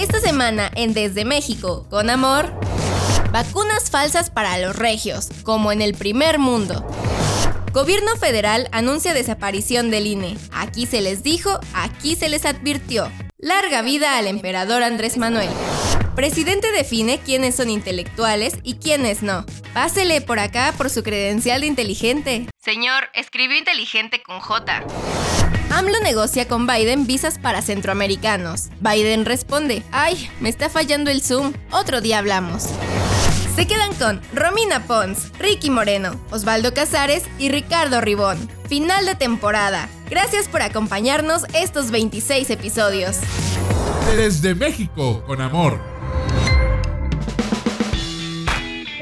Esta semana en Desde México, con amor, vacunas falsas para los regios, como en el primer mundo. Gobierno federal anuncia desaparición del INE. Aquí se les dijo, aquí se les advirtió. Larga vida al emperador Andrés Manuel. Presidente define quiénes son intelectuales y quiénes no. Pásele por acá por su credencial de inteligente. Señor, escribió inteligente con J. AMLO negocia con Biden visas para centroamericanos. Biden responde, ay, me está fallando el Zoom, otro día hablamos. Se quedan con Romina Pons, Ricky Moreno, Osvaldo Casares y Ricardo Ribón. Final de temporada. Gracias por acompañarnos estos 26 episodios. Desde México con amor.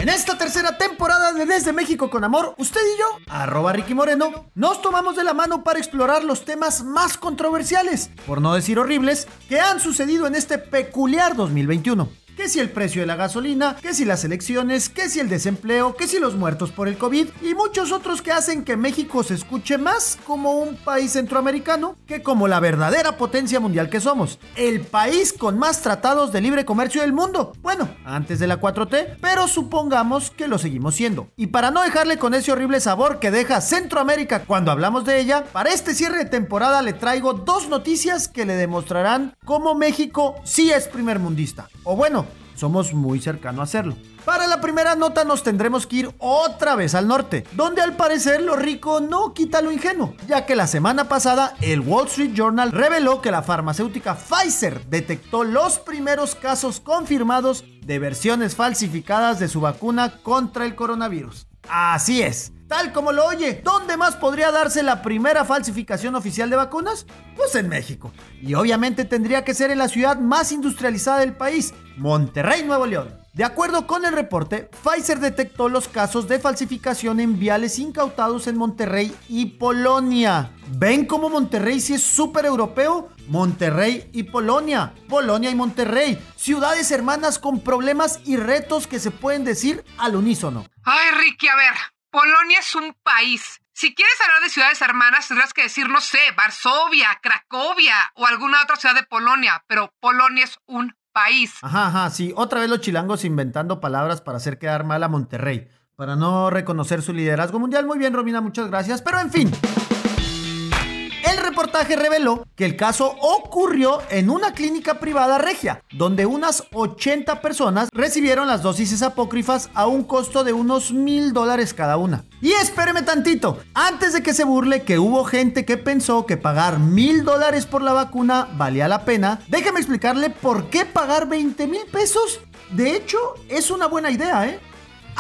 En esta tercera temporada de Desde México con Amor, usted y yo, arroba Ricky Moreno, nos tomamos de la mano para explorar los temas más controversiales, por no decir horribles, que han sucedido en este peculiar 2021 que si el precio de la gasolina, que si las elecciones, que si el desempleo, que si los muertos por el COVID y muchos otros que hacen que México se escuche más como un país centroamericano que como la verdadera potencia mundial que somos. El país con más tratados de libre comercio del mundo. Bueno, antes de la 4T, pero supongamos que lo seguimos siendo. Y para no dejarle con ese horrible sabor que deja Centroamérica cuando hablamos de ella, para este cierre de temporada le traigo dos noticias que le demostrarán cómo México sí es primer mundista. O bueno, somos muy cercanos a hacerlo. Para la primera nota nos tendremos que ir otra vez al norte, donde al parecer lo rico no quita lo ingenuo, ya que la semana pasada el Wall Street Journal reveló que la farmacéutica Pfizer detectó los primeros casos confirmados de versiones falsificadas de su vacuna contra el coronavirus. Así es, tal como lo oye. ¿Dónde más podría darse la primera falsificación oficial de vacunas? Pues en México. Y obviamente tendría que ser en la ciudad más industrializada del país, Monterrey, Nuevo León. De acuerdo con el reporte, Pfizer detectó los casos de falsificación en viales incautados en Monterrey y Polonia. ¿Ven cómo Monterrey sí es súper europeo? Monterrey y Polonia. Polonia y Monterrey. Ciudades hermanas con problemas y retos que se pueden decir al unísono. Ay, Ricky, a ver. Polonia es un país. Si quieres hablar de ciudades hermanas, tendrás que decir, no sé, Varsovia, Cracovia o alguna otra ciudad de Polonia, pero Polonia es un país. Ajá, ajá, sí. Otra vez los chilangos inventando palabras para hacer quedar mal a Monterrey, para no reconocer su liderazgo mundial. Muy bien, Romina, muchas gracias. Pero en fin. El reportaje reveló que el caso ocurrió en una clínica privada regia, donde unas 80 personas recibieron las dosis apócrifas a un costo de unos mil dólares cada una. Y espéreme tantito, antes de que se burle que hubo gente que pensó que pagar mil dólares por la vacuna valía la pena, déjeme explicarle por qué pagar 20 mil pesos. De hecho, es una buena idea, ¿eh?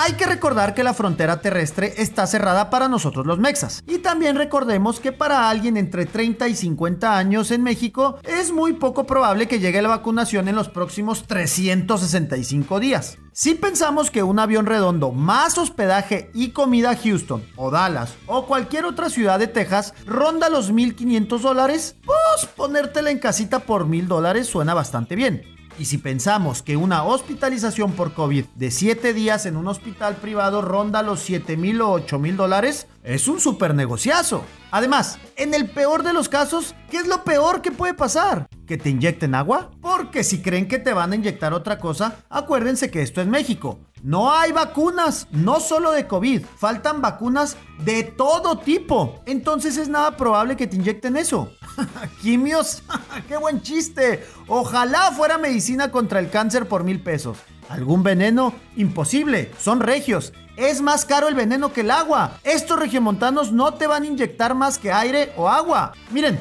Hay que recordar que la frontera terrestre está cerrada para nosotros los mexas. Y también recordemos que para alguien entre 30 y 50 años en México es muy poco probable que llegue la vacunación en los próximos 365 días. Si pensamos que un avión redondo más hospedaje y comida a Houston o Dallas o cualquier otra ciudad de Texas ronda los 1.500 dólares, pues ponértela en casita por 1.000 dólares suena bastante bien. Y si pensamos que una hospitalización por COVID de 7 días en un hospital privado ronda los 7 mil o 8 mil dólares, es un super negociazo. Además, en el peor de los casos, ¿qué es lo peor que puede pasar? ¿Que te inyecten agua? Porque si creen que te van a inyectar otra cosa, acuérdense que esto es México. No hay vacunas, no solo de COVID, faltan vacunas de todo tipo. Entonces es nada probable que te inyecten eso. Quimios, qué buen chiste. Ojalá fuera medicina contra el cáncer por mil pesos. ¿Algún veneno? Imposible, son regios. Es más caro el veneno que el agua. Estos regiomontanos no te van a inyectar más que aire o agua. Miren,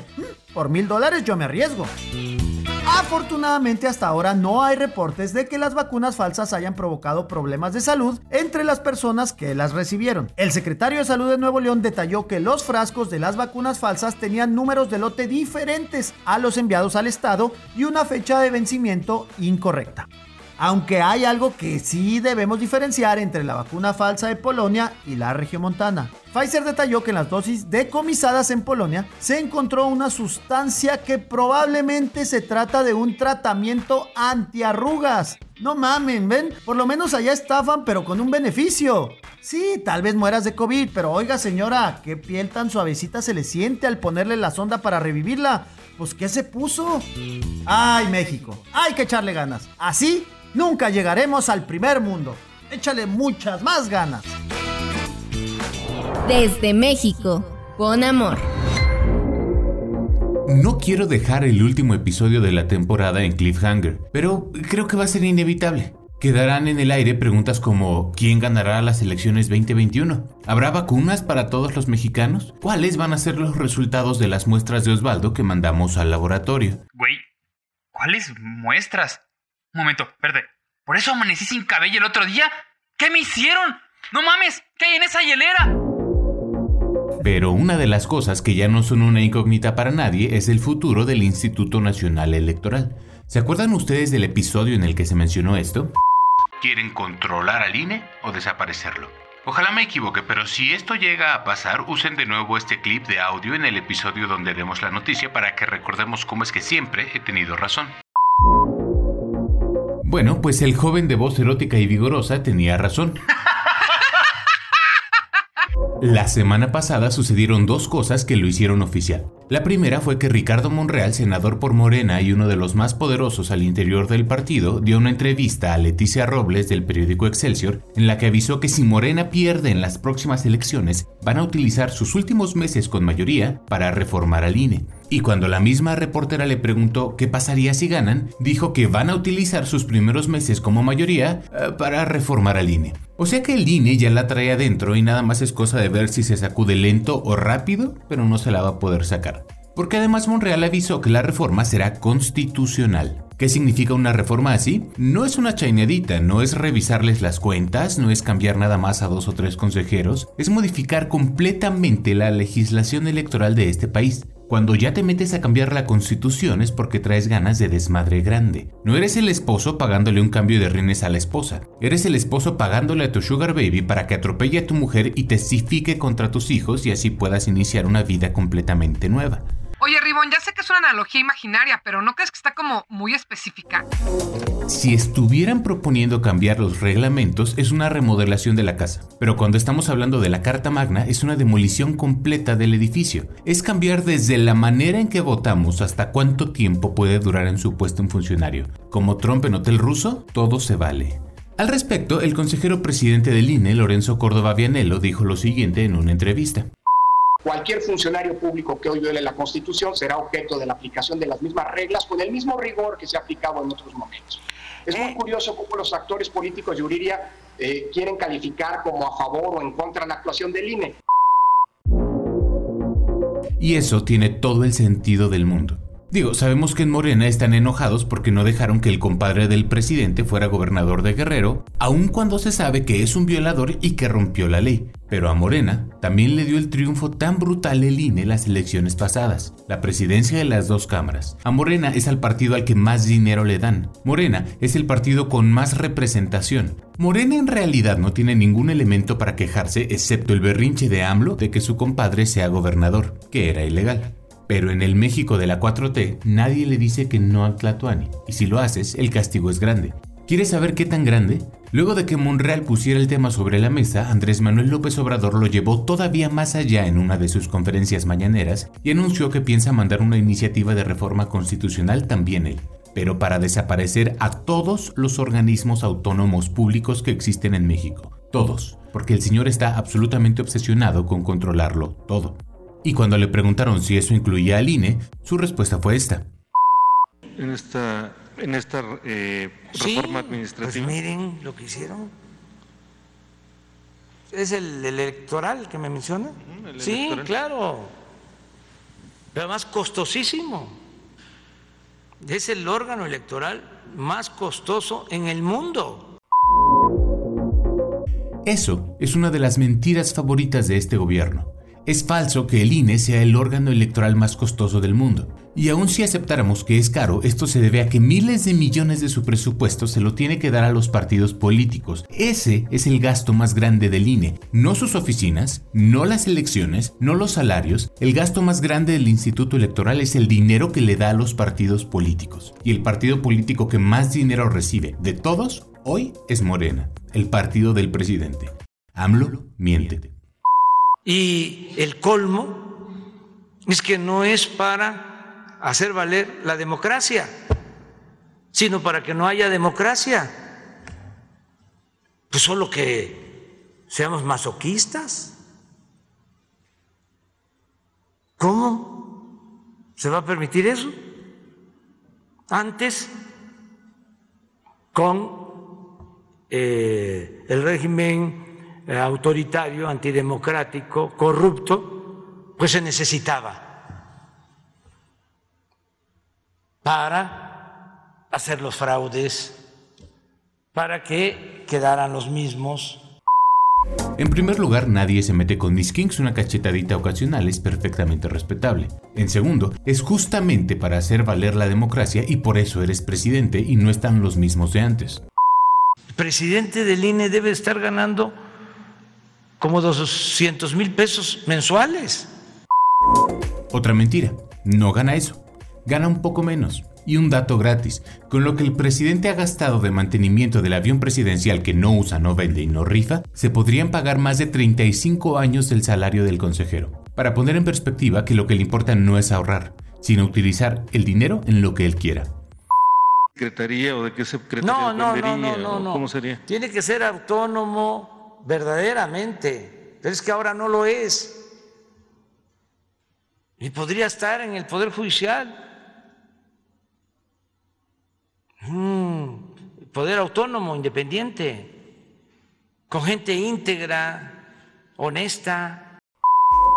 por mil dólares yo me arriesgo. Afortunadamente hasta ahora no hay reportes de que las vacunas falsas hayan provocado problemas de salud entre las personas que las recibieron. El secretario de Salud de Nuevo León detalló que los frascos de las vacunas falsas tenían números de lote diferentes a los enviados al estado y una fecha de vencimiento incorrecta. Aunque hay algo que sí debemos diferenciar entre la vacuna falsa de Polonia y la regiomontana. Pfizer detalló que en las dosis decomisadas en Polonia se encontró una sustancia que probablemente se trata de un tratamiento antiarrugas. No mamen, ven, por lo menos allá estafan, pero con un beneficio. Sí, tal vez mueras de COVID, pero oiga señora, qué piel tan suavecita se le siente al ponerle la sonda para revivirla. Pues ¿qué se puso? Ay, México, hay que echarle ganas. Así nunca llegaremos al primer mundo. Échale muchas más ganas. Desde México, con amor. No quiero dejar el último episodio de la temporada en cliffhanger, pero creo que va a ser inevitable. Quedarán en el aire preguntas como ¿quién ganará las elecciones 2021? ¿Habrá vacunas para todos los mexicanos? ¿Cuáles van a ser los resultados de las muestras de Osvaldo que mandamos al laboratorio? Güey, ¿cuáles muestras? Un momento, verde. ¿Por eso amanecí sin cabello el otro día? ¿Qué me hicieron? ¡No mames! ¿Qué hay en esa hielera? Pero una de las cosas que ya no son una incógnita para nadie es el futuro del Instituto Nacional Electoral. ¿Se acuerdan ustedes del episodio en el que se mencionó esto? ¿Quieren controlar al INE o desaparecerlo? Ojalá me equivoque, pero si esto llega a pasar, usen de nuevo este clip de audio en el episodio donde demos la noticia para que recordemos cómo es que siempre he tenido razón. Bueno, pues el joven de voz erótica y vigorosa tenía razón. La semana pasada sucedieron dos cosas que lo hicieron oficial. La primera fue que Ricardo Monreal, senador por Morena y uno de los más poderosos al interior del partido, dio una entrevista a Leticia Robles del periódico Excelsior en la que avisó que si Morena pierde en las próximas elecciones, van a utilizar sus últimos meses con mayoría para reformar al INE. Y cuando la misma reportera le preguntó qué pasaría si ganan, dijo que van a utilizar sus primeros meses como mayoría eh, para reformar al INE. O sea que el INE ya la trae adentro y nada más es cosa de ver si se sacude lento o rápido, pero no se la va a poder sacar. Porque además Monreal avisó que la reforma será constitucional. ¿Qué significa una reforma así? No es una chainedita, no es revisarles las cuentas, no es cambiar nada más a dos o tres consejeros, es modificar completamente la legislación electoral de este país. Cuando ya te metes a cambiar la constitución es porque traes ganas de desmadre grande. No eres el esposo pagándole un cambio de rines a la esposa. Eres el esposo pagándole a tu sugar baby para que atropelle a tu mujer y testifique contra tus hijos y así puedas iniciar una vida completamente nueva. Oye, Ribón, ya sé que es una analogía imaginaria, pero ¿no crees que está como muy específica? Si estuvieran proponiendo cambiar los reglamentos, es una remodelación de la casa. Pero cuando estamos hablando de la Carta Magna, es una demolición completa del edificio. Es cambiar desde la manera en que votamos hasta cuánto tiempo puede durar en su puesto un funcionario. Como Trump en Hotel Ruso, todo se vale. Al respecto, el consejero presidente del INE, Lorenzo Córdoba Vianello, dijo lo siguiente en una entrevista. Cualquier funcionario público que hoy viole la Constitución será objeto de la aplicación de las mismas reglas con el mismo rigor que se ha aplicado en otros momentos. Es muy curioso cómo los actores políticos, Yuriria, eh, quieren calificar como a favor o en contra la actuación del INE. Y eso tiene todo el sentido del mundo. Digo, sabemos que en Morena están enojados porque no dejaron que el compadre del presidente fuera gobernador de Guerrero, aun cuando se sabe que es un violador y que rompió la ley. Pero a Morena también le dio el triunfo tan brutal el INE las elecciones pasadas, la presidencia de las dos cámaras. A Morena es al partido al que más dinero le dan. Morena es el partido con más representación. Morena en realidad no tiene ningún elemento para quejarse excepto el berrinche de AMLO de que su compadre sea gobernador, que era ilegal. Pero en el México de la 4T nadie le dice que no al Tlatuani, y si lo haces, el castigo es grande. ¿Quieres saber qué tan grande? Luego de que Monreal pusiera el tema sobre la mesa, Andrés Manuel López Obrador lo llevó todavía más allá en una de sus conferencias mañaneras y anunció que piensa mandar una iniciativa de reforma constitucional también él, pero para desaparecer a todos los organismos autónomos públicos que existen en México. Todos, porque el señor está absolutamente obsesionado con controlarlo todo. Y cuando le preguntaron si eso incluía al INE, su respuesta fue esta. En esta en esta eh, reforma administrativa? Pues miren lo que hicieron. ¿Es el, electoral que me menciona? sí, claro. Pero más costosísimo. Es el órgano electoral más costoso en el mundo. Eso es una de las mentiras favoritas de este gobierno. Es falso que el INE sea el órgano electoral más costoso del mundo. Y aun si aceptáramos que es caro, esto se debe a que miles de millones de su presupuesto se lo tiene que dar a los partidos políticos. Ese es el gasto más grande del INE. No sus oficinas, no las elecciones, no los salarios. El gasto más grande del Instituto Electoral es el dinero que le da a los partidos políticos. Y el partido político que más dinero recibe de todos hoy es Morena, el partido del presidente. AMLO miente. Y el colmo es que no es para hacer valer la democracia, sino para que no haya democracia. Pues solo que seamos masoquistas. ¿Cómo se va a permitir eso? Antes, con eh, el régimen autoritario, antidemocrático, corrupto, pues se necesitaba para hacer los fraudes, para que quedaran los mismos. En primer lugar, nadie se mete con mis kings, una cachetadita ocasional es perfectamente respetable. En segundo, es justamente para hacer valer la democracia y por eso eres presidente y no están los mismos de antes. El presidente del INE debe estar ganando como 200 mil pesos mensuales. Otra mentira, no gana eso, gana un poco menos. Y un dato gratis, con lo que el presidente ha gastado de mantenimiento del avión presidencial que no usa, no vende y no rifa, se podrían pagar más de 35 años del salario del consejero. Para poner en perspectiva que lo que le importa no es ahorrar, sino utilizar el dinero en lo que él quiera. ¿Secretaría o de qué secretaría no, no, no, no, no, ¿Cómo sería? Tiene que ser autónomo, verdaderamente, pero es que ahora no lo es. Y podría estar en el Poder Judicial. Mm, poder autónomo, independiente, con gente íntegra, honesta,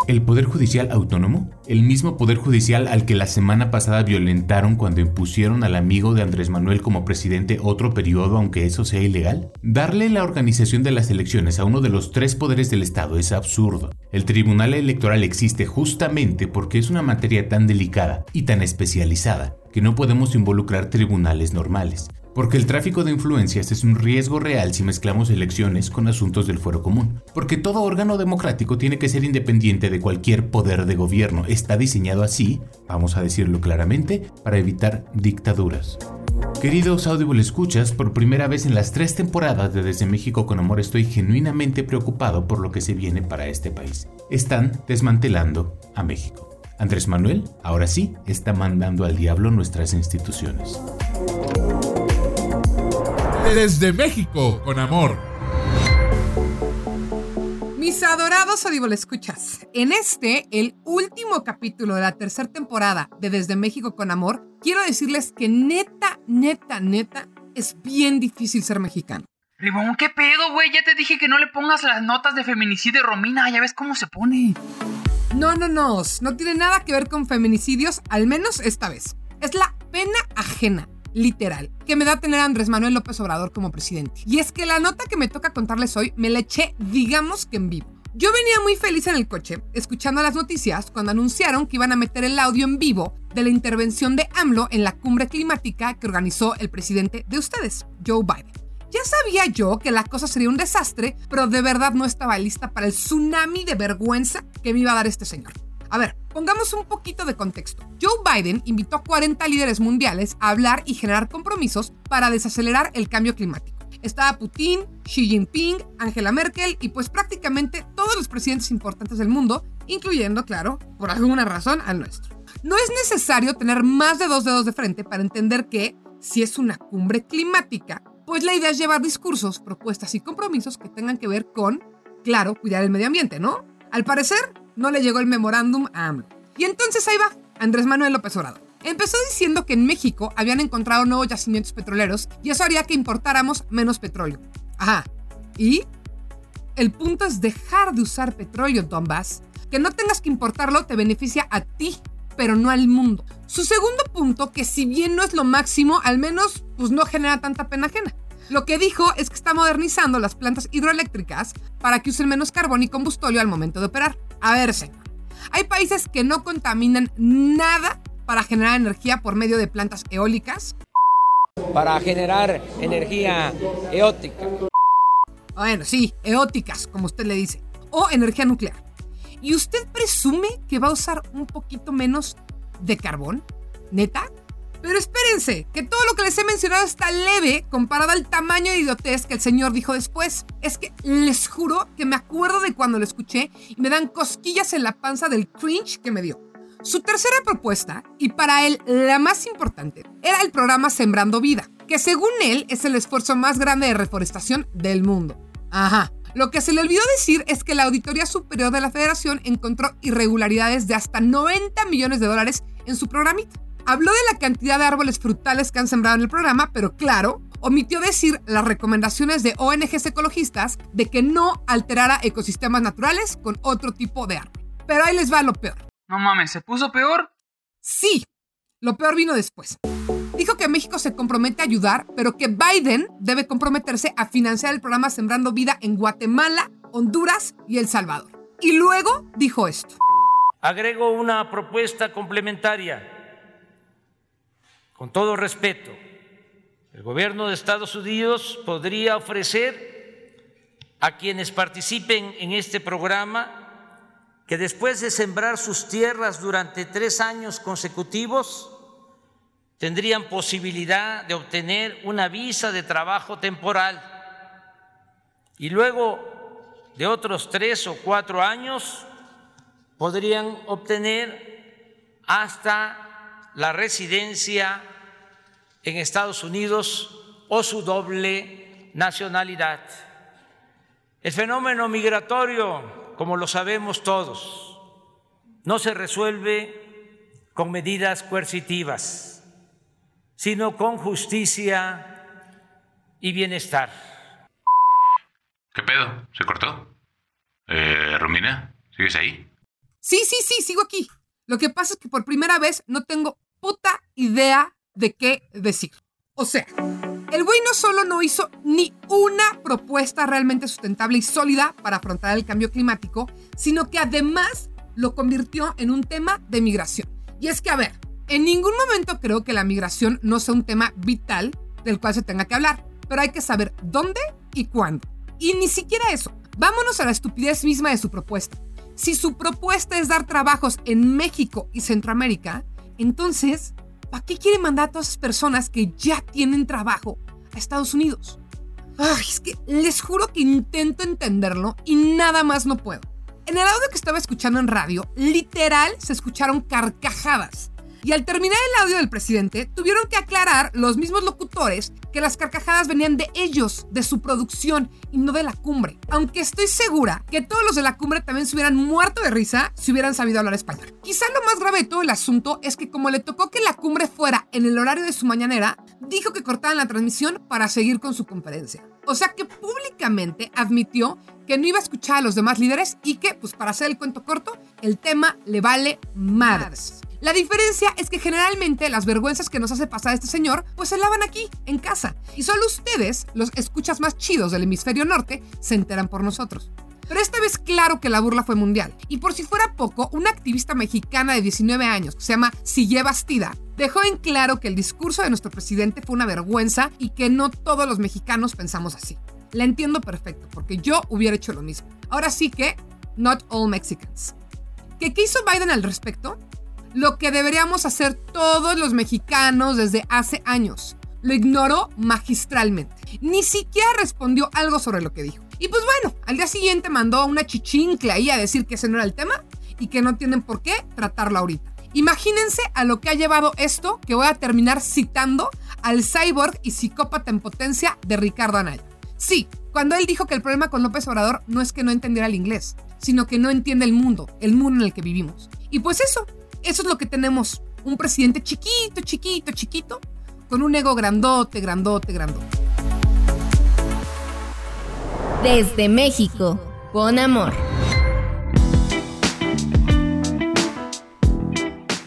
¿El Poder Judicial autónomo? El mismo Poder Judicial al que la semana pasada violentaron cuando impusieron al amigo de Andrés Manuel como presidente otro periodo aunque eso sea ilegal? Darle la organización de las elecciones a uno de los tres poderes del Estado es absurdo. El Tribunal Electoral existe justamente porque es una materia tan delicada y tan especializada que no podemos involucrar tribunales normales. Porque el tráfico de influencias es un riesgo real si mezclamos elecciones con asuntos del fuero común. Porque todo órgano democrático tiene que ser independiente de cualquier poder de gobierno. Está diseñado así, vamos a decirlo claramente, para evitar dictaduras. Queridos Audible Escuchas, por primera vez en las tres temporadas de Desde México con Amor estoy genuinamente preocupado por lo que se viene para este país. Están desmantelando a México. Andrés Manuel, ahora sí, está mandando al diablo nuestras instituciones. Desde México, con amor. Mis adorados Audible Escuchas, en este, el último capítulo de la tercera temporada de Desde México con Amor, quiero decirles que neta, neta, neta, es bien difícil ser mexicano. Ribón, ¿qué pedo, güey? Ya te dije que no le pongas las notas de feminicidio Romina, ya ves cómo se pone. No, no, no, no tiene nada que ver con feminicidios, al menos esta vez. Es la pena ajena literal, que me da tener a Andrés Manuel López Obrador como presidente. Y es que la nota que me toca contarles hoy me la eché, digamos que en vivo. Yo venía muy feliz en el coche, escuchando las noticias cuando anunciaron que iban a meter el audio en vivo de la intervención de AMLO en la cumbre climática que organizó el presidente de ustedes, Joe Biden. Ya sabía yo que la cosa sería un desastre, pero de verdad no estaba lista para el tsunami de vergüenza que me iba a dar este señor. A ver, pongamos un poquito de contexto. Joe Biden invitó a 40 líderes mundiales a hablar y generar compromisos para desacelerar el cambio climático. Estaba Putin, Xi Jinping, Angela Merkel y pues prácticamente todos los presidentes importantes del mundo, incluyendo, claro, por alguna razón, al nuestro. No es necesario tener más de dos dedos de frente para entender que, si es una cumbre climática, pues la idea es llevar discursos, propuestas y compromisos que tengan que ver con, claro, cuidar el medio ambiente, ¿no? Al parecer, no le llegó el memorándum a AMLO. Y entonces ahí va, Andrés Manuel López Obrador. Empezó diciendo que en México habían encontrado nuevos yacimientos petroleros y eso haría que importáramos menos petróleo. Ajá. ¿Y? El punto es dejar de usar petróleo, Donbass. Que no tengas que importarlo te beneficia a ti, pero no al mundo. Su segundo punto, que si bien no es lo máximo, al menos pues no genera tanta pena ajena. Lo que dijo es que está modernizando las plantas hidroeléctricas para que usen menos carbón y combustóleo al momento de operar. A ver, señor. Hay países que no contaminan nada para generar energía por medio de plantas eólicas. Para generar energía eótica. Bueno, sí, eóticas, como usted le dice. O energía nuclear. ¿Y usted presume que va a usar un poquito menos de carbón? ¿Neta? Pero espérense, que todo lo que les he mencionado está leve comparado al tamaño de idiotez que el señor dijo después. Es que les juro que me acuerdo de cuando lo escuché y me dan cosquillas en la panza del cringe que me dio. Su tercera propuesta, y para él la más importante, era el programa Sembrando Vida, que según él es el esfuerzo más grande de reforestación del mundo. Ajá. Lo que se le olvidó decir es que la Auditoría Superior de la Federación encontró irregularidades de hasta 90 millones de dólares en su programita. Habló de la cantidad de árboles frutales que han sembrado en el programa, pero claro, omitió decir las recomendaciones de ONGs ecologistas de que no alterara ecosistemas naturales con otro tipo de árbol. Pero ahí les va lo peor. No mames, ¿se puso peor? Sí, lo peor vino después. Dijo que México se compromete a ayudar, pero que Biden debe comprometerse a financiar el programa Sembrando Vida en Guatemala, Honduras y El Salvador. Y luego dijo esto. Agrego una propuesta complementaria con todo respeto, el gobierno de Estados Unidos podría ofrecer a quienes participen en este programa que después de sembrar sus tierras durante tres años consecutivos, tendrían posibilidad de obtener una visa de trabajo temporal. Y luego de otros tres o cuatro años podrían obtener hasta la residencia en Estados Unidos o su doble nacionalidad. El fenómeno migratorio, como lo sabemos todos, no se resuelve con medidas coercitivas, sino con justicia y bienestar. ¿Qué pedo? ¿Se cortó? Eh, Romina, ¿sigues ahí? Sí, sí, sí, sigo aquí. Lo que pasa es que por primera vez no tengo puta idea de qué decir. O sea, el güey no solo no hizo ni una propuesta realmente sustentable y sólida para afrontar el cambio climático, sino que además lo convirtió en un tema de migración. Y es que, a ver, en ningún momento creo que la migración no sea un tema vital del cual se tenga que hablar, pero hay que saber dónde y cuándo. Y ni siquiera eso. Vámonos a la estupidez misma de su propuesta. Si su propuesta es dar trabajos en México y Centroamérica, entonces ¿Para qué quiere mandar a todas esas personas que ya tienen trabajo a Estados Unidos? Ay, es que les juro que intento entenderlo y nada más no puedo. En el audio que estaba escuchando en radio, literal se escucharon carcajadas. Y al terminar el audio del presidente, tuvieron que aclarar los mismos locutores que las carcajadas venían de ellos, de su producción y no de la cumbre. Aunque estoy segura que todos los de la cumbre también se hubieran muerto de risa si hubieran sabido hablar español. Quizá lo más grave de todo el asunto es que como le tocó que la cumbre fuera en el horario de su mañanera, dijo que cortaban la transmisión para seguir con su conferencia. O sea que públicamente admitió que no iba a escuchar a los demás líderes y que, pues para hacer el cuento corto, el tema le vale madres. La diferencia es que generalmente las vergüenzas que nos hace pasar este señor, pues se lavan aquí, en casa. Y solo ustedes, los escuchas más chidos del hemisferio norte, se enteran por nosotros. Pero esta vez claro que la burla fue mundial. Y por si fuera poco, una activista mexicana de 19 años, que se llama Sille Bastida, dejó en claro que el discurso de nuestro presidente fue una vergüenza y que no todos los mexicanos pensamos así. La entiendo perfecto, porque yo hubiera hecho lo mismo. Ahora sí que, not all Mexicans. ¿Qué, qué hizo Biden al respecto? Lo que deberíamos hacer todos los mexicanos desde hace años. Lo ignoró magistralmente. Ni siquiera respondió algo sobre lo que dijo. Y pues bueno, al día siguiente mandó una chichincle ahí a decir que ese no era el tema y que no tienen por qué tratarlo ahorita. Imagínense a lo que ha llevado esto que voy a terminar citando al cyborg y psicópata en potencia de Ricardo Anaya. Sí, cuando él dijo que el problema con López Obrador no es que no entendiera el inglés, sino que no entiende el mundo, el mundo en el que vivimos. Y pues eso, eso es lo que tenemos Un presidente chiquito, chiquito, chiquito, con un ego grandote, grandote, grandote. Desde México, con amor.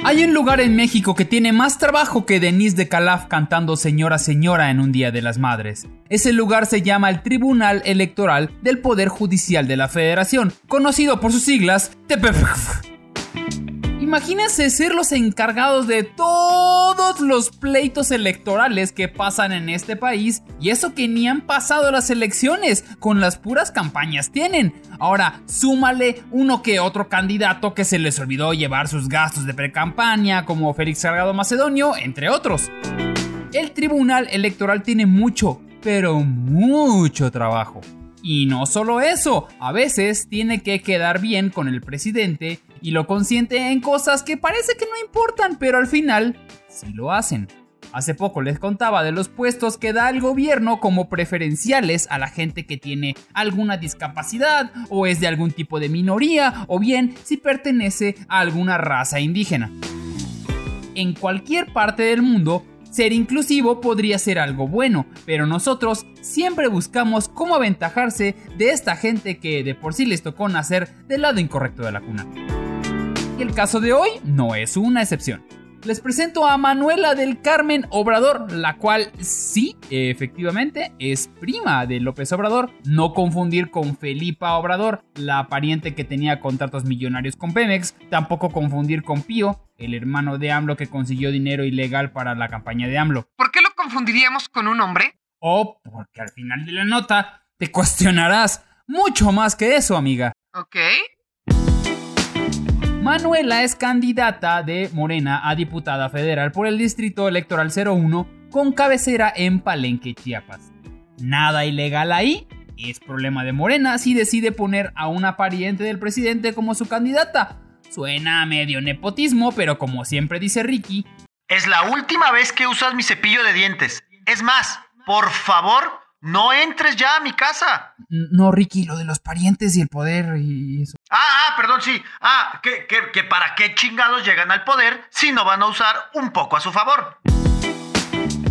Hay un lugar en México que tiene más trabajo que Denise de Calaf cantando Señora Señora en un Día de las Madres. Ese lugar se llama el Tribunal Electoral del Poder Judicial de la Federación, conocido por sus siglas TPF. Imagínense ser los encargados de todos los pleitos electorales que pasan en este país y eso que ni han pasado las elecciones, con las puras campañas tienen. Ahora, súmale uno que otro candidato que se les olvidó llevar sus gastos de pre-campaña, como Félix Salgado Macedonio, entre otros. El Tribunal Electoral tiene mucho, pero mucho trabajo. Y no solo eso, a veces tiene que quedar bien con el presidente y lo consiente en cosas que parece que no importan, pero al final sí lo hacen. Hace poco les contaba de los puestos que da el gobierno como preferenciales a la gente que tiene alguna discapacidad o es de algún tipo de minoría o bien si pertenece a alguna raza indígena. En cualquier parte del mundo, ser inclusivo podría ser algo bueno, pero nosotros siempre buscamos cómo aventajarse de esta gente que de por sí les tocó nacer del lado incorrecto de la cuna. El caso de hoy no es una excepción. Les presento a Manuela del Carmen Obrador, la cual sí, efectivamente, es prima de López Obrador. No confundir con Felipa Obrador, la pariente que tenía contratos millonarios con Pemex. Tampoco confundir con Pío, el hermano de AMLO que consiguió dinero ilegal para la campaña de AMLO. ¿Por qué lo confundiríamos con un hombre? O porque al final de la nota te cuestionarás mucho más que eso, amiga. Ok. Manuela es candidata de Morena a diputada federal por el Distrito Electoral 01 con cabecera en Palenque, Chiapas. Nada ilegal ahí, es problema de Morena si decide poner a una pariente del presidente como su candidata. Suena medio nepotismo, pero como siempre dice Ricky, es la última vez que usas mi cepillo de dientes. Es más, por favor, no entres ya a mi casa. No, Ricky, lo de los parientes y el poder y eso. Ah, ah, perdón, sí. Ah, que, que, que para qué chingados llegan al poder si no van a usar un poco a su favor.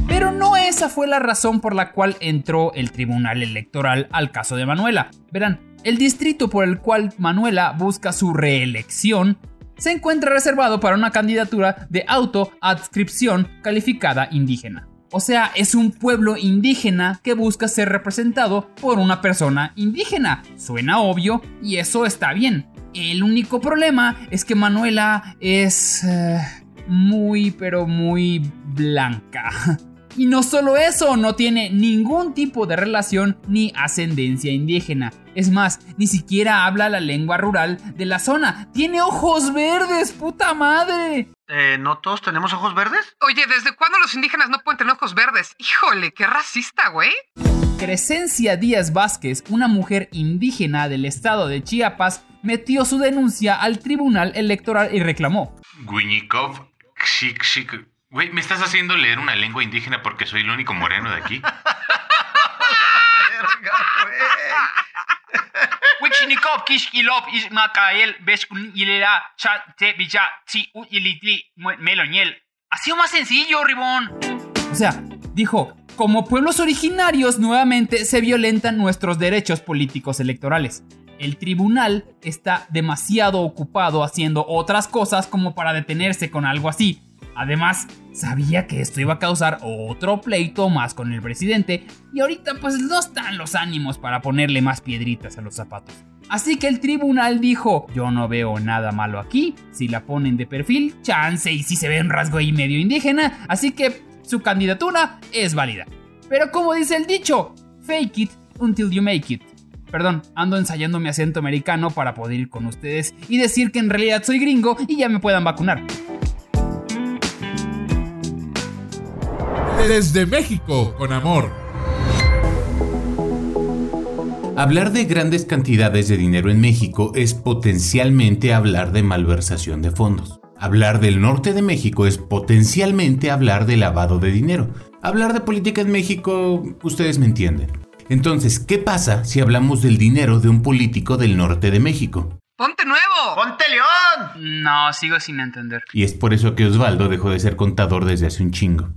Pero no esa fue la razón por la cual entró el Tribunal Electoral al caso de Manuela. Verán, el distrito por el cual Manuela busca su reelección se encuentra reservado para una candidatura de autoadscripción calificada indígena. O sea, es un pueblo indígena que busca ser representado por una persona indígena. Suena obvio y eso está bien. El único problema es que Manuela es... Eh, muy, pero muy blanca. Y no solo eso, no tiene ningún tipo de relación ni ascendencia indígena. Es más, ni siquiera habla la lengua rural de la zona. Tiene ojos verdes, puta madre. Eh, ¿no todos tenemos ojos verdes? Oye, ¿desde cuándo los indígenas no pueden tener ojos verdes? Híjole, qué racista, güey. Crescencia Díaz Vázquez, una mujer indígena del estado de Chiapas, metió su denuncia al Tribunal Electoral y reclamó. Guiñikov, Güey, ¿me estás haciendo leer una lengua indígena porque soy el único moreno de aquí? Ha sido más sencillo, Ribón. O sea, dijo, como pueblos originarios nuevamente se violentan nuestros derechos políticos electorales. El tribunal está demasiado ocupado haciendo otras cosas como para detenerse con algo así. Además, sabía que esto iba a causar otro pleito más con el presidente y ahorita pues no están los ánimos para ponerle más piedritas a los zapatos. Así que el tribunal dijo, yo no veo nada malo aquí, si la ponen de perfil, chance y si se ve un rasgo ahí medio indígena, así que su candidatura es válida. Pero como dice el dicho, fake it until you make it. Perdón, ando ensayando mi acento americano para poder ir con ustedes y decir que en realidad soy gringo y ya me puedan vacunar. Desde México, con amor. Hablar de grandes cantidades de dinero en México es potencialmente hablar de malversación de fondos. Hablar del norte de México es potencialmente hablar de lavado de dinero. Hablar de política en México, ustedes me entienden. Entonces, ¿qué pasa si hablamos del dinero de un político del norte de México? ¡Ponte nuevo! ¡Ponte león! No, sigo sin entender. Y es por eso que Osvaldo dejó de ser contador desde hace un chingo.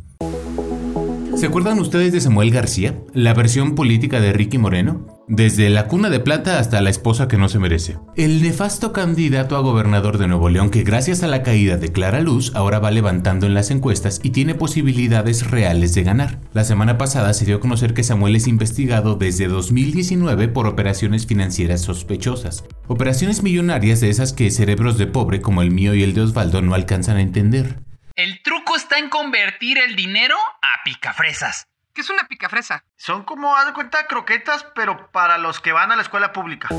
¿Se acuerdan ustedes de Samuel García? La versión política de Ricky Moreno. Desde la cuna de plata hasta la esposa que no se merece. El nefasto candidato a gobernador de Nuevo León que gracias a la caída de Clara Luz ahora va levantando en las encuestas y tiene posibilidades reales de ganar. La semana pasada se dio a conocer que Samuel es investigado desde 2019 por operaciones financieras sospechosas. Operaciones millonarias de esas que cerebros de pobre como el mío y el de Osvaldo no alcanzan a entender. El truco está en convertir el dinero a picafresas. ¿Qué es una picafresa? Son como, haz de cuenta, croquetas, pero para los que van a la escuela pública.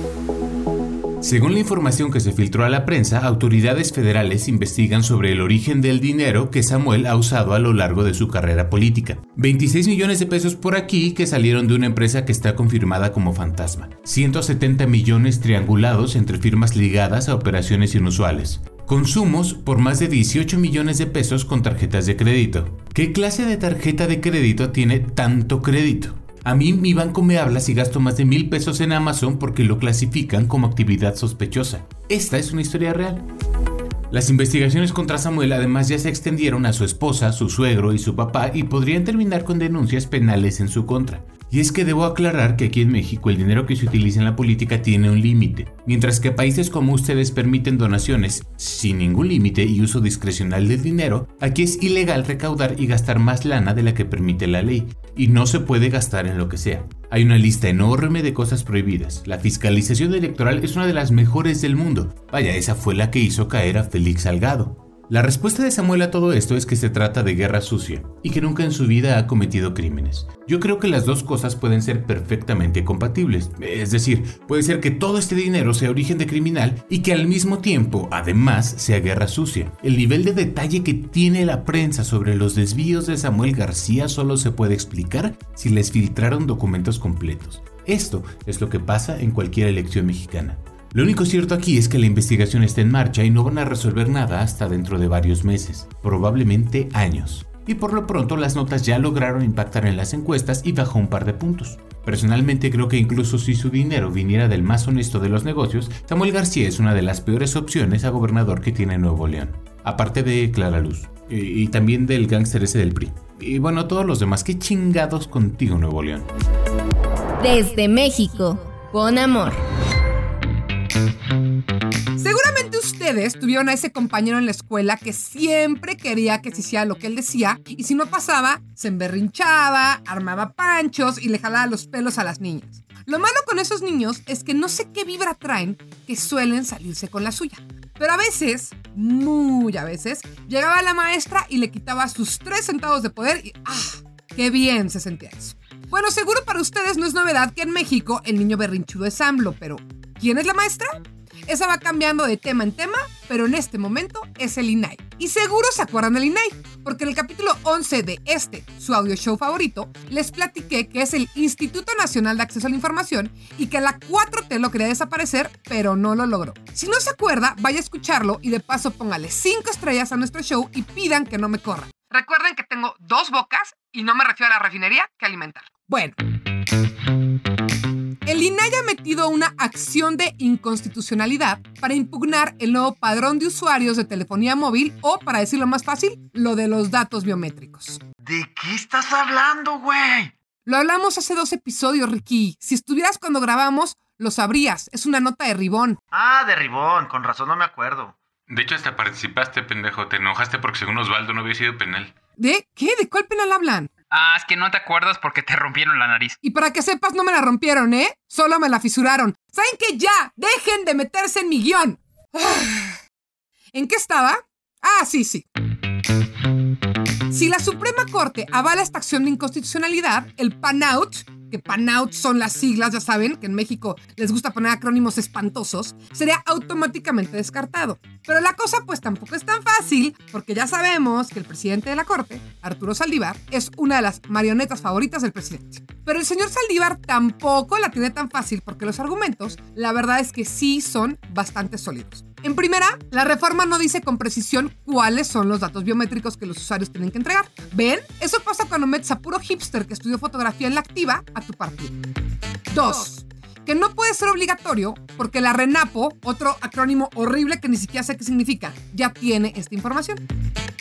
Según la información que se filtró a la prensa, autoridades federales investigan sobre el origen del dinero que Samuel ha usado a lo largo de su carrera política. 26 millones de pesos por aquí que salieron de una empresa que está confirmada como fantasma. 170 millones triangulados entre firmas ligadas a operaciones inusuales. Consumos por más de 18 millones de pesos con tarjetas de crédito. ¿Qué clase de tarjeta de crédito tiene tanto crédito? A mí mi banco me habla si gasto más de mil pesos en Amazon porque lo clasifican como actividad sospechosa. Esta es una historia real. Las investigaciones contra Samuel además ya se extendieron a su esposa, su suegro y su papá y podrían terminar con denuncias penales en su contra. Y es que debo aclarar que aquí en México el dinero que se utiliza en la política tiene un límite, mientras que países como ustedes permiten donaciones sin ningún límite y uso discrecional del dinero, aquí es ilegal recaudar y gastar más lana de la que permite la ley, y no se puede gastar en lo que sea. Hay una lista enorme de cosas prohibidas. La fiscalización electoral es una de las mejores del mundo. Vaya, esa fue la que hizo caer a Félix Salgado. La respuesta de Samuel a todo esto es que se trata de guerra sucia y que nunca en su vida ha cometido crímenes. Yo creo que las dos cosas pueden ser perfectamente compatibles. Es decir, puede ser que todo este dinero sea origen de criminal y que al mismo tiempo, además, sea guerra sucia. El nivel de detalle que tiene la prensa sobre los desvíos de Samuel García solo se puede explicar si les filtraron documentos completos. Esto es lo que pasa en cualquier elección mexicana. Lo único cierto aquí es que la investigación está en marcha y no van a resolver nada hasta dentro de varios meses, probablemente años. Y por lo pronto las notas ya lograron impactar en las encuestas y bajó un par de puntos. Personalmente creo que incluso si su dinero viniera del más honesto de los negocios, Samuel García es una de las peores opciones a gobernador que tiene Nuevo León. Aparte de Clara Luz. Y, también del gángster ese del PRI. Y bueno, todos los demás, qué chingados contigo Nuevo León. Desde México, con amor. Seguramente ustedes tuvieron a ese compañero en la escuela que siempre quería que se hiciera lo que él decía y si no pasaba, se emberrinchaba, armaba panchos y le jalaba los pelos a las niñas. Lo malo con esos niños es que no sé qué vibra traen que suelen salirse con la suya. Pero a veces, muy a veces, llegaba la maestra y le quitaba sus tres centavos de poder y ¡ah! ¡Qué bien se sentía eso! Bueno, seguro para ustedes no es novedad que en México el niño berrinchudo es AMLO, pero ¿quién es la maestra? Esa va cambiando de tema en tema, pero en este momento es el INAI. Y seguro se acuerdan del INAI, porque en el capítulo 11 de este, su audio show favorito, les platiqué que es el Instituto Nacional de Acceso a la Información y que la 4T lo quería desaparecer, pero no lo logró. Si no se acuerda, vaya a escucharlo y de paso póngale 5 estrellas a nuestro show y pidan que no me corra. Recuerden que tengo dos bocas y no me refiero a la refinería que alimentar. Bueno. El INAI ha metido una acción de inconstitucionalidad para impugnar el nuevo padrón de usuarios de telefonía móvil o, para decirlo más fácil, lo de los datos biométricos. ¿De qué estás hablando, güey? Lo hablamos hace dos episodios, Ricky. Si estuvieras cuando grabamos, lo sabrías. Es una nota de Ribón. Ah, de Ribón. Con razón no me acuerdo. De hecho, hasta participaste, pendejo. Te enojaste porque según Osvaldo no había sido penal. ¿De qué? ¿De cuál penal hablan? Ah, es que no te acuerdas porque te rompieron la nariz. Y para que sepas, no me la rompieron, ¿eh? Solo me la fisuraron. ¿Saben qué? Ya, dejen de meterse en mi guion. ¿En qué estaba? Ah, sí, sí. Si la Suprema Corte avala esta acción de inconstitucionalidad, el PANOUT, que PANOUT son las siglas, ya saben, que en México les gusta poner acrónimos espantosos, sería automáticamente descartado. Pero la cosa pues tampoco es tan fácil, porque ya sabemos que el presidente de la Corte, Arturo Saldívar, es una de las marionetas favoritas del presidente. Pero el señor Saldívar tampoco la tiene tan fácil porque los argumentos, la verdad es que sí son bastante sólidos. En primera, la reforma no dice con precisión cuáles son los datos biométricos que los usuarios tienen que entregar. ¿Ven? Eso pasa cuando metes a puro hipster que estudió fotografía en la activa a tu partido. Dos, que no puede ser obligatorio porque la RENAPO, otro acrónimo horrible que ni siquiera sé qué significa, ya tiene esta información.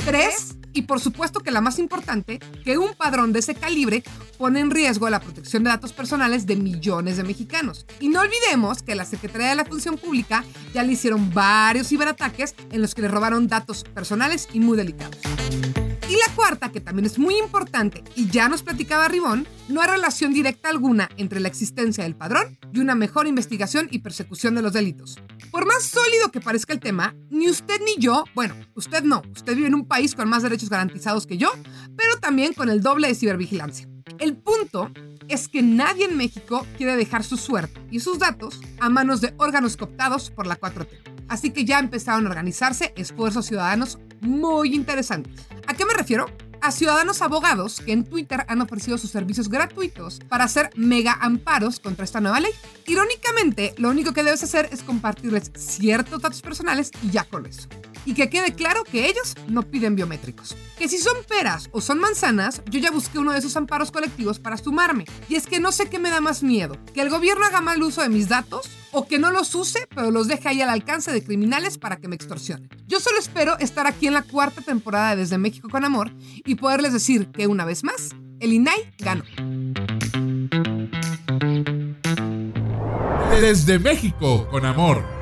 Tres, y por supuesto que la más importante, que un padrón de ese calibre pone en riesgo la protección de datos personales de millones de mexicanos. Y no olvidemos que la Secretaría de la Función Pública ya le hicieron varios ciberataques en los que le robaron datos personales y muy delicados. Y la cuarta, que también es muy importante y ya nos platicaba Ribón, no hay relación directa alguna entre la existencia del padrón y una mejor investigación y persecución de los delitos. Por más sólido que parezca el tema, ni usted ni yo, bueno, usted no, usted vive en un país con más derechos garantizados que yo, pero también con el doble de cibervigilancia. El punto es que nadie en México quiere dejar su suerte y sus datos a manos de órganos cooptados por la 4T. Así que ya empezaron a organizarse esfuerzos ciudadanos muy interesantes. ¿A qué me refiero? a ciudadanos abogados que en Twitter han ofrecido sus servicios gratuitos para hacer mega amparos contra esta nueva ley. Irónicamente, lo único que debes hacer es compartirles ciertos datos personales y ya con eso. Y que quede claro que ellos no piden biométricos. Que si son peras o son manzanas, yo ya busqué uno de esos amparos colectivos para sumarme. Y es que no sé qué me da más miedo, que el gobierno haga mal uso de mis datos o que no los use, pero los deje ahí al alcance de criminales para que me extorsionen. Yo solo espero estar aquí en la cuarta temporada de Desde México con Amor y poderles decir que una vez más, el INAI ganó. Desde México con Amor.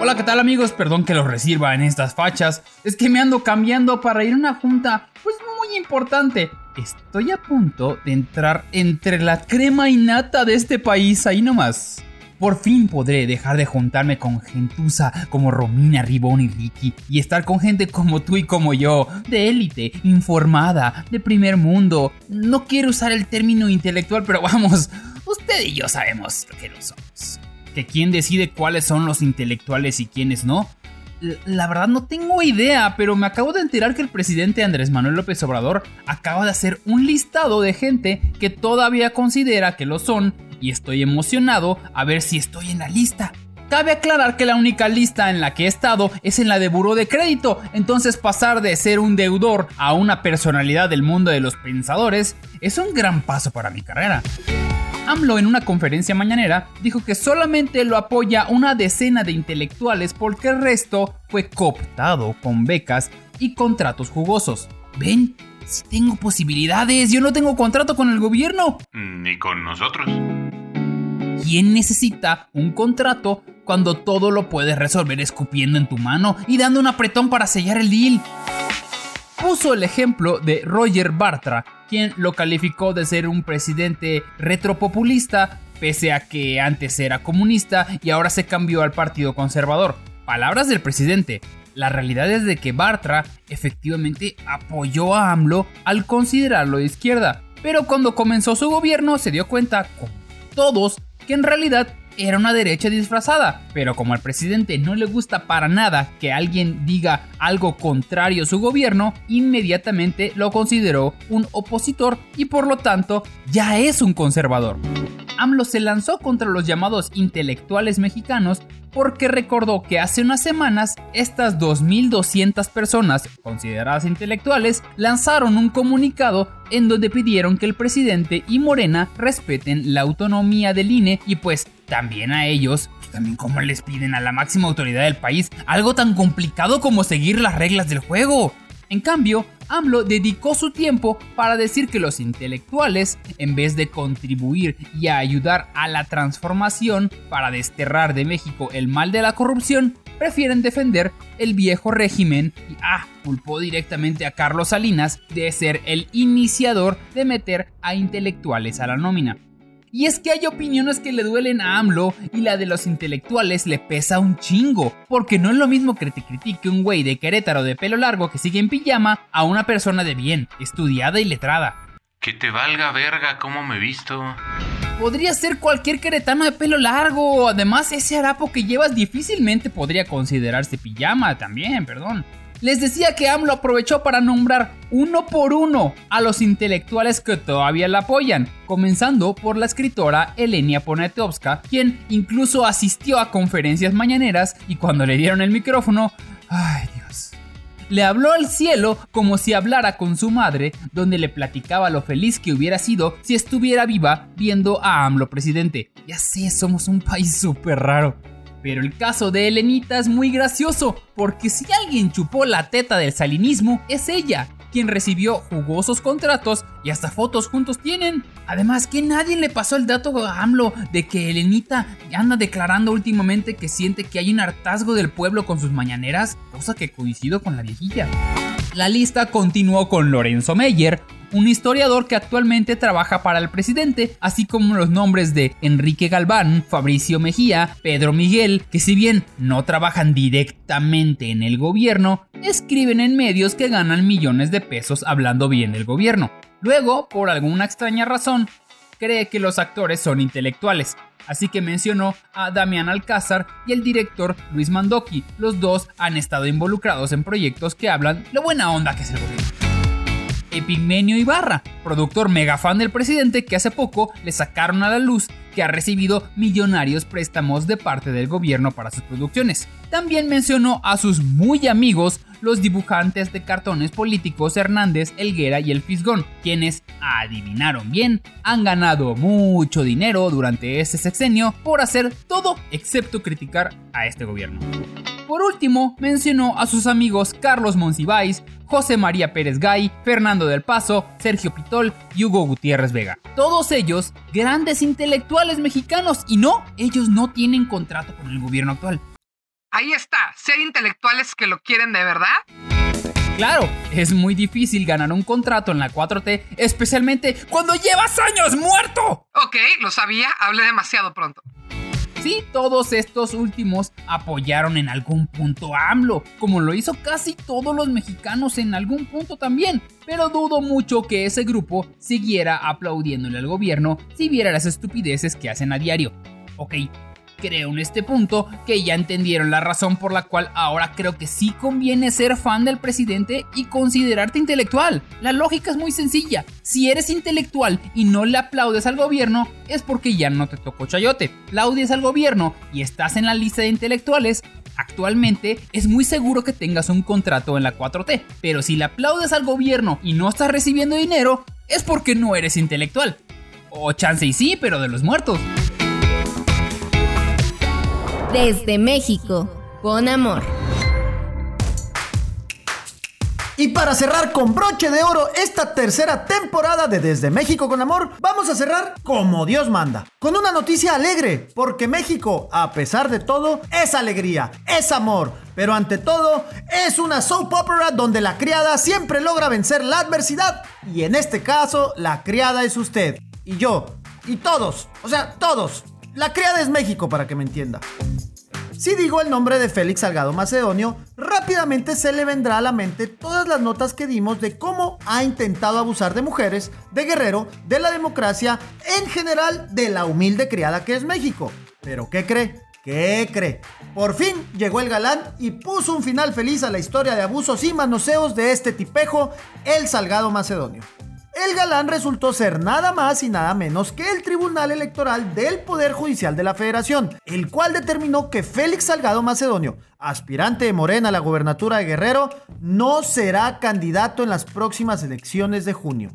Hola, ¿qué tal amigos? Perdón que los reciba en estas fachas. Es que me ando cambiando para ir a una junta, pues muy importante. Estoy a punto de entrar entre la crema innata de este país, ahí nomás. Por fin podré dejar de juntarme con gentuza como Romina, Ribón y Ricky y estar con gente como tú y como yo, de élite, informada, de primer mundo. No quiero usar el término intelectual, pero vamos, usted y yo sabemos lo que no somos. Que quién decide cuáles son los intelectuales y quiénes no, la verdad no tengo idea, pero me acabo de enterar que el presidente Andrés Manuel López Obrador acaba de hacer un listado de gente que todavía considera que lo son y estoy emocionado a ver si estoy en la lista. Cabe aclarar que la única lista en la que he estado es en la de buró de crédito, entonces pasar de ser un deudor a una personalidad del mundo de los pensadores es un gran paso para mi carrera. AMLO en una conferencia mañanera dijo que solamente lo apoya una decena de intelectuales porque el resto fue cooptado con becas y contratos jugosos. ¿Ven? Si tengo posibilidades, yo no tengo contrato con el gobierno. Ni con nosotros. ¿Quién necesita un contrato cuando todo lo puedes resolver escupiendo en tu mano y dando un apretón para sellar el deal? Puso el ejemplo de Roger Bartra, quien lo calificó de ser un presidente retropopulista, pese a que antes era comunista y ahora se cambió al Partido Conservador. Palabras del presidente. La realidad es de que Bartra efectivamente apoyó a AMLO al considerarlo de izquierda, pero cuando comenzó su gobierno se dio cuenta, como todos, que en realidad era una derecha disfrazada, pero como al presidente no le gusta para nada que alguien diga algo contrario a su gobierno, inmediatamente lo consideró un opositor y por lo tanto ya es un conservador. AMLO se lanzó contra los llamados intelectuales mexicanos porque recordó que hace unas semanas estas 2.200 personas consideradas intelectuales lanzaron un comunicado en donde pidieron que el presidente y Morena respeten la autonomía del INE y pues también a ellos, pues, también como les piden a la máxima autoridad del país algo tan complicado como seguir las reglas del juego. En cambio, AMLO dedicó su tiempo para decir que los intelectuales, en vez de contribuir y ayudar a la transformación para desterrar de México el mal de la corrupción, prefieren defender el viejo régimen y ah, culpó directamente a Carlos Salinas de ser el iniciador de meter a intelectuales a la nómina. Y es que hay opiniones que le duelen a AMLO y la de los intelectuales le pesa un chingo, porque no es lo mismo que te critique un güey de Querétaro de pelo largo que sigue en pijama a una persona de bien, estudiada y letrada. Que te valga verga cómo me visto. Podría ser cualquier queretano de pelo largo. Además, ese harapo que llevas difícilmente podría considerarse pijama también, perdón. Les decía que AMLO aprovechó para nombrar uno por uno a los intelectuales que todavía la apoyan, comenzando por la escritora Elenia Poniatowska, quien incluso asistió a conferencias mañaneras y cuando le dieron el micrófono, ay Dios, le habló al cielo como si hablara con su madre, donde le platicaba lo feliz que hubiera sido si estuviera viva viendo a AMLO presidente. Ya sé, somos un país súper raro. Pero el caso de Elenita es muy gracioso, porque si alguien chupó la teta del salinismo, es ella, quien recibió jugosos contratos y hasta fotos juntos tienen. Además, que nadie le pasó el dato a AMLO de que Elenita anda declarando últimamente que siente que hay un hartazgo del pueblo con sus mañaneras, cosa que coincido con la viejilla. La lista continuó con Lorenzo Meyer, un historiador que actualmente trabaja para el presidente, así como los nombres de Enrique Galván, Fabricio Mejía, Pedro Miguel, que si bien no trabajan directamente en el gobierno, escriben en medios que ganan millones de pesos hablando bien del gobierno. Luego, por alguna extraña razón, cree que los actores son intelectuales, así que mencionó a Damián Alcázar y el director Luis Mandoki. Los dos han estado involucrados en proyectos que hablan de buena onda que es el gobierno. Epigmenio Ibarra, productor mega fan del presidente que hace poco le sacaron a la luz que ha recibido millonarios préstamos de parte del gobierno para sus producciones. También mencionó a sus muy amigos los dibujantes de cartones políticos Hernández, Elguera y El Fisgón, quienes, adivinaron bien, han ganado mucho dinero durante este sexenio por hacer todo excepto criticar a este gobierno. Por último, mencionó a sus amigos Carlos Monsiváis, José María Pérez Gay, Fernando del Paso, Sergio Pitol y Hugo Gutiérrez Vega. Todos ellos grandes intelectuales mexicanos y no, ellos no tienen contrato con el gobierno actual. Ahí está, si hay intelectuales que lo quieren de verdad. Claro, es muy difícil ganar un contrato en la 4T, especialmente cuando llevas años muerto. Ok, lo sabía, hablé demasiado pronto. Sí, todos estos últimos apoyaron en algún punto a AMLO, como lo hizo casi todos los mexicanos en algún punto también, pero dudo mucho que ese grupo siguiera aplaudiéndole al gobierno si viera las estupideces que hacen a diario. Ok, Creo en este punto que ya entendieron la razón por la cual ahora creo que sí conviene ser fan del presidente y considerarte intelectual. La lógica es muy sencilla. Si eres intelectual y no le aplaudes al gobierno, es porque ya no te tocó chayote. Aplaudes al gobierno y estás en la lista de intelectuales, actualmente es muy seguro que tengas un contrato en la 4T. Pero si le aplaudes al gobierno y no estás recibiendo dinero, es porque no eres intelectual. O chance y sí, pero de los muertos. Desde México, con amor. Y para cerrar con broche de oro esta tercera temporada de Desde México con Amor, vamos a cerrar como Dios manda, con una noticia alegre, porque México, a pesar de todo, es alegría, es amor, pero ante todo, es una soap opera donde la criada siempre logra vencer la adversidad, y en este caso, la criada es usted, y yo, y todos, o sea, todos. La criada es México, para que me entienda. Si digo el nombre de Félix Salgado Macedonio, rápidamente se le vendrá a la mente todas las notas que dimos de cómo ha intentado abusar de mujeres, de Guerrero, de la democracia, en general de la humilde criada que es México. Pero ¿qué cree? ¿Qué cree? Por fin llegó el galán y puso un final feliz a la historia de abusos y manoseos de este tipejo, el Salgado Macedonio. El galán resultó ser nada más y nada menos que el Tribunal Electoral del Poder Judicial de la Federación, el cual determinó que Félix Salgado Macedonio, aspirante de Morena a la gobernatura de Guerrero, no será candidato en las próximas elecciones de junio.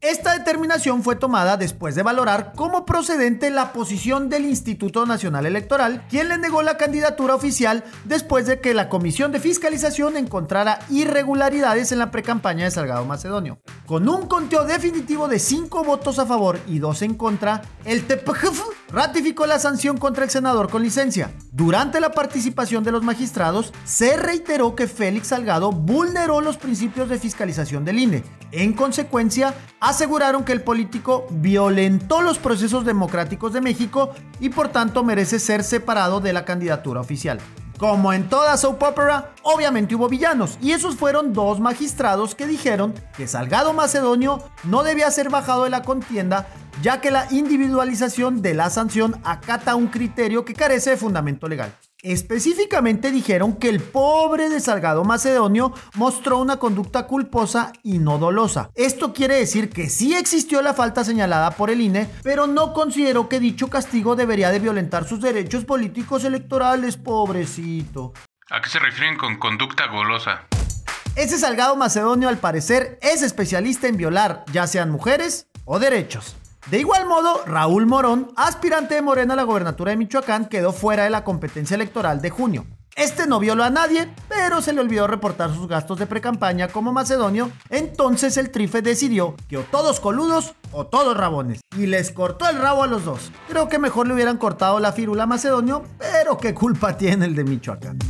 Esta determinación fue tomada después de valorar como procedente la posición del Instituto Nacional Electoral, quien le negó la candidatura oficial después de que la Comisión de Fiscalización encontrara irregularidades en la precampaña de Salgado Macedonio. Con un conteo definitivo de 5 votos a favor y 2 en contra, el TPGF ratificó la sanción contra el senador con licencia. Durante la participación de los magistrados, se reiteró que Félix Salgado vulneró los principios de fiscalización del INE. En consecuencia, aseguraron que el político violentó los procesos democráticos de México y por tanto merece ser separado de la candidatura oficial. Como en toda soap opera, obviamente hubo villanos, y esos fueron dos magistrados que dijeron que Salgado Macedonio no debía ser bajado de la contienda, ya que la individualización de la sanción acata un criterio que carece de fundamento legal. Específicamente dijeron que el pobre de Salgado Macedonio mostró una conducta culposa y no dolosa. Esto quiere decir que sí existió la falta señalada por el INE, pero no consideró que dicho castigo debería de violentar sus derechos políticos electorales, pobrecito. ¿A qué se refieren con conducta golosa? Ese Salgado Macedonio al parecer es especialista en violar ya sean mujeres o derechos. De igual modo, Raúl Morón, aspirante de Morena a la gobernatura de Michoacán, quedó fuera de la competencia electoral de junio. Este no violó a nadie, pero se le olvidó reportar sus gastos de precampaña como macedonio, entonces el Trife decidió que o todos coludos o todos rabones, y les cortó el rabo a los dos. Creo que mejor le hubieran cortado la fírula a macedonio, pero qué culpa tiene el de Michoacán.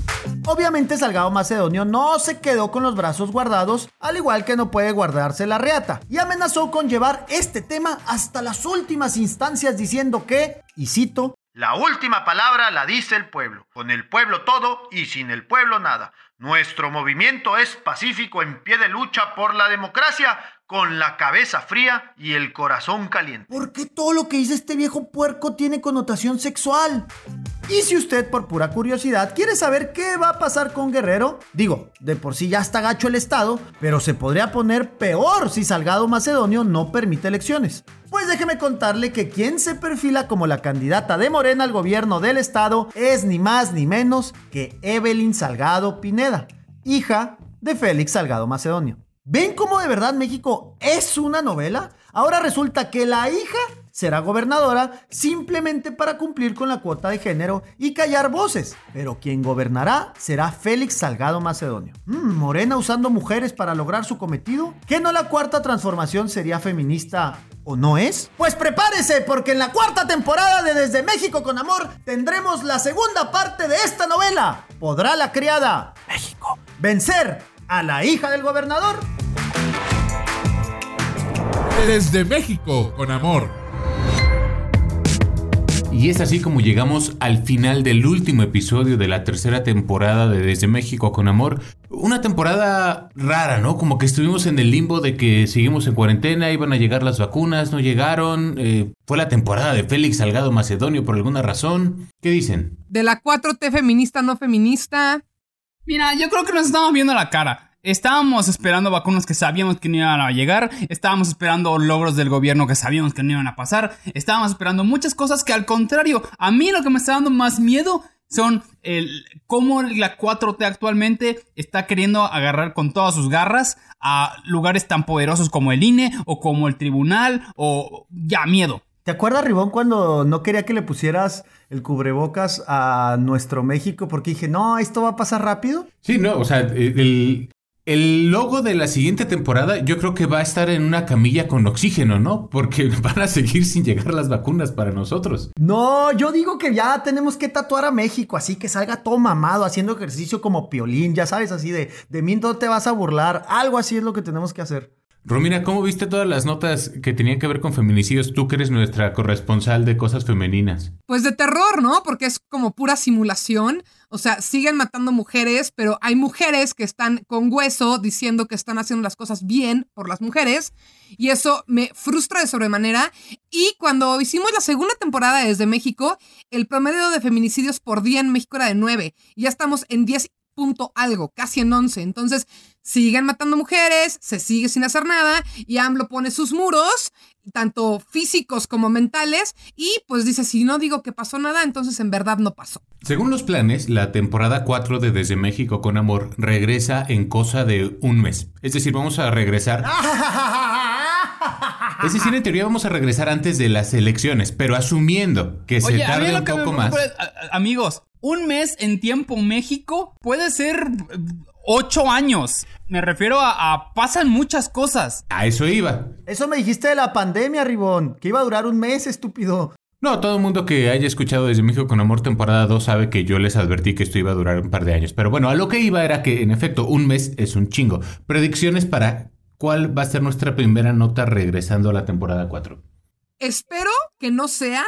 Obviamente Salgado Macedonio no se quedó con los brazos guardados, al igual que no puede guardarse la reata, y amenazó con llevar este tema hasta las últimas instancias diciendo que, y cito, la última palabra la dice el pueblo. Con el pueblo todo y sin el pueblo nada. Nuestro movimiento es pacífico en pie de lucha por la democracia, con la cabeza fría y el corazón caliente. ¿Por qué todo lo que dice este viejo puerco tiene connotación sexual? Y si usted por pura curiosidad quiere saber qué va a pasar con Guerrero, digo, de por sí ya está gacho el Estado, pero se podría poner peor si Salgado Macedonio no permite elecciones. Pues déjeme contarle que quien se perfila como la candidata de Morena al gobierno del estado es ni más ni menos que Evelyn Salgado Pineda, hija de Félix Salgado Macedonio. ¿Ven cómo de verdad México es una novela? Ahora resulta que la hija será gobernadora simplemente para cumplir con la cuota de género y callar voces. Pero quien gobernará será Félix Salgado Macedonio. Mm, Morena usando mujeres para lograr su cometido. ¿Que no la cuarta transformación sería feminista o no es? Pues prepárese porque en la cuarta temporada de Desde México con Amor tendremos la segunda parte de esta novela. ¿Podrá la criada México vencer a la hija del gobernador? Desde México con Amor. Y es así como llegamos al final del último episodio de la tercera temporada de Desde México con Amor. Una temporada rara, ¿no? Como que estuvimos en el limbo de que seguimos en cuarentena, iban a llegar las vacunas, no llegaron. Eh, fue la temporada de Félix Salgado Macedonio por alguna razón. ¿Qué dicen? De la 4T feminista, no feminista. Mira, yo creo que nos estamos viendo la cara. Estábamos esperando vacunas que sabíamos que no iban a llegar, estábamos esperando logros del gobierno que sabíamos que no iban a pasar, estábamos esperando muchas cosas que al contrario, a mí lo que me está dando más miedo son el cómo la 4T actualmente está queriendo agarrar con todas sus garras a lugares tan poderosos como el INE o como el tribunal o ya miedo. ¿Te acuerdas, Ribón, cuando no quería que le pusieras el cubrebocas a nuestro México porque dije, no, esto va a pasar rápido? Sí, no, o sea, el, el logo de la siguiente temporada yo creo que va a estar en una camilla con oxígeno, ¿no? Porque van a seguir sin llegar las vacunas para nosotros. No, yo digo que ya tenemos que tatuar a México, así que salga todo mamado haciendo ejercicio como piolín, ya sabes, así de, de mí no te vas a burlar, algo así es lo que tenemos que hacer. Romina, ¿cómo viste todas las notas que tenían que ver con feminicidios? Tú que eres nuestra corresponsal de cosas femeninas. Pues de terror, ¿no? Porque es como pura simulación. O sea, siguen matando mujeres, pero hay mujeres que están con hueso diciendo que están haciendo las cosas bien por las mujeres. Y eso me frustra de sobremanera. Y cuando hicimos la segunda temporada desde México, el promedio de feminicidios por día en México era de 9. Y ya estamos en 10 punto algo, casi en 11. Entonces, siguen matando mujeres, se sigue sin hacer nada y AMLO pone sus muros, tanto físicos como mentales, y pues dice, si no digo que pasó nada, entonces en verdad no pasó. Según los planes, la temporada 4 de Desde México con Amor regresa en cosa de un mes. Es decir, vamos a regresar... Es decir, en teoría vamos a regresar antes de las elecciones, pero asumiendo que se tarde un poco más. Amigos, un mes en tiempo México puede ser ocho años. Me refiero a, pasan muchas cosas. A eso iba. Eso me dijiste de la pandemia, Ribón, que iba a durar un mes, estúpido. No, todo el mundo que haya escuchado desde México con Amor temporada 2 sabe que yo les advertí que esto iba a durar un par de años. Pero bueno, a lo que iba era que en efecto un mes es un chingo. Predicciones para cuál va a ser nuestra primera nota regresando a la temporada 4. Espero que no sea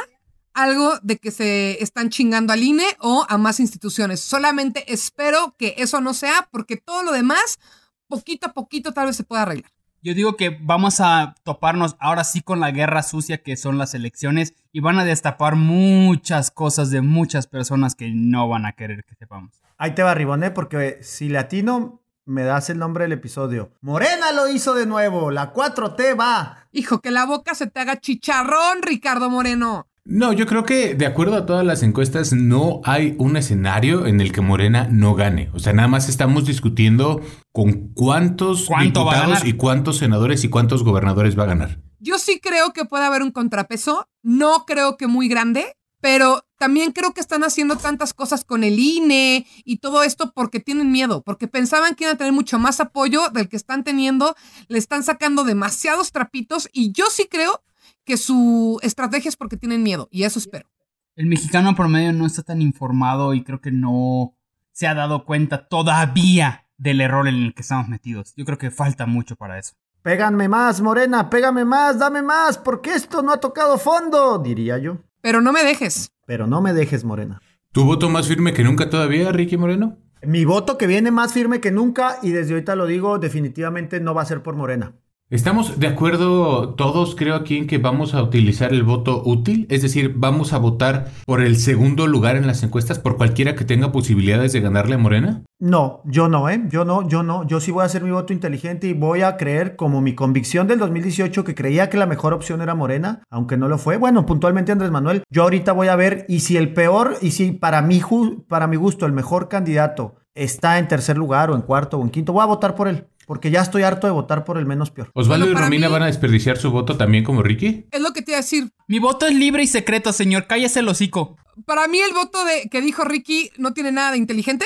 algo de que se están chingando al INE o a más instituciones. Solamente espero que eso no sea porque todo lo demás, poquito a poquito tal vez se pueda arreglar. Yo digo que vamos a toparnos ahora sí con la guerra sucia que son las elecciones y van a destapar muchas cosas de muchas personas que no van a querer que sepamos. Ahí te va, Riboné, porque si latino me das el nombre del episodio. Morena lo hizo de nuevo, la 4T va. Hijo, que la boca se te haga chicharrón, Ricardo Moreno. No, yo creo que de acuerdo a todas las encuestas no hay un escenario en el que Morena no gane. O sea, nada más estamos discutiendo con cuántos diputados y cuántos senadores y cuántos gobernadores va a ganar. Yo sí creo que puede haber un contrapeso, no creo que muy grande, pero también creo que están haciendo tantas cosas con el INE y todo esto porque tienen miedo, porque pensaban que iban a tener mucho más apoyo del que están teniendo, le están sacando demasiados trapitos y yo sí creo que su estrategia es porque tienen miedo y eso espero. El mexicano promedio no está tan informado y creo que no se ha dado cuenta todavía del error en el que estamos metidos. Yo creo que falta mucho para eso. Pégame más, Morena, pégame más, dame más, porque esto no ha tocado fondo, diría yo. Pero no me dejes. Pero no me dejes, Morena. ¿Tu voto más firme que nunca todavía, Ricky Moreno? Mi voto que viene más firme que nunca y desde ahorita lo digo, definitivamente no va a ser por Morena. Estamos de acuerdo todos, creo aquí, en que vamos a utilizar el voto útil, es decir, vamos a votar por el segundo lugar en las encuestas por cualquiera que tenga posibilidades de ganarle a Morena. No, yo no, ¿eh? Yo no, yo no. Yo sí voy a hacer mi voto inteligente y voy a creer como mi convicción del 2018 que creía que la mejor opción era Morena, aunque no lo fue. Bueno, puntualmente Andrés Manuel. Yo ahorita voy a ver y si el peor y si para mi, para mi gusto el mejor candidato está en tercer lugar o en cuarto o en quinto, voy a votar por él. Porque ya estoy harto de votar por el menos peor. ¿Osvaldo y Romina van a desperdiciar su voto también como Ricky? Es lo que te iba a decir. Mi voto es libre y secreto, señor. Cállese el hocico. Para mí el voto de que dijo Ricky no tiene nada de inteligente.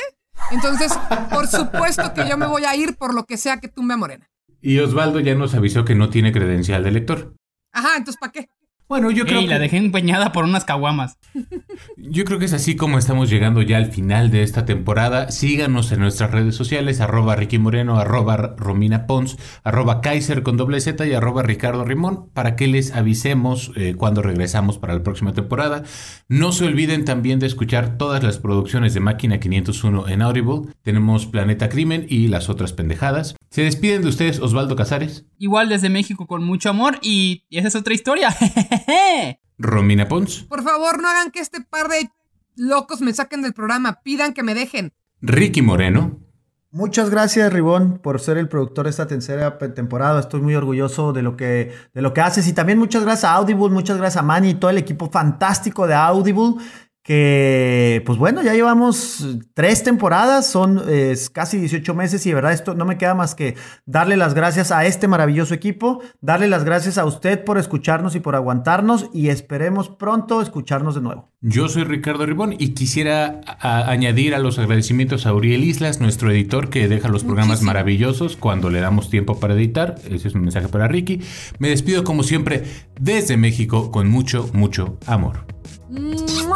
Entonces, por supuesto que yo me voy a ir por lo que sea que tumbe a Morena. Y Osvaldo ya nos avisó que no tiene credencial de elector. Ajá, entonces ¿para qué? Bueno, yo creo que... la dejé empeñada por unas caguamas. Yo creo que es así como estamos llegando ya al final de esta temporada. Síganos en nuestras redes sociales, arroba Ricky Moreno, arroba Romina Pons, arroba Kaiser con doble Z y arroba Ricardo Rimón, para que les avisemos eh, cuando regresamos para la próxima temporada. No se olviden también de escuchar todas las producciones de Máquina 501 en Audible. Tenemos Planeta Crimen y las otras pendejadas. Se despiden de ustedes Osvaldo Casares. Igual desde México con mucho amor y esa es otra historia. Romina Pons. Por favor, no hagan que este par de locos me saquen del programa. Pidan que me dejen. Ricky Moreno. Muchas gracias, Ribón, por ser el productor de esta tercera temporada. Estoy muy orgulloso de lo que, de lo que haces. Y también muchas gracias a Audible, muchas gracias a Manny y todo el equipo fantástico de Audible que pues bueno, ya llevamos tres temporadas, son casi 18 meses y de verdad esto no me queda más que darle las gracias a este maravilloso equipo, darle las gracias a usted por escucharnos y por aguantarnos y esperemos pronto escucharnos de nuevo. Yo soy Ricardo Ribón y quisiera añadir a los agradecimientos a Uriel Islas, nuestro editor que deja los programas maravillosos cuando le damos tiempo para editar. Ese es un mensaje para Ricky. Me despido como siempre desde México con mucho, mucho amor.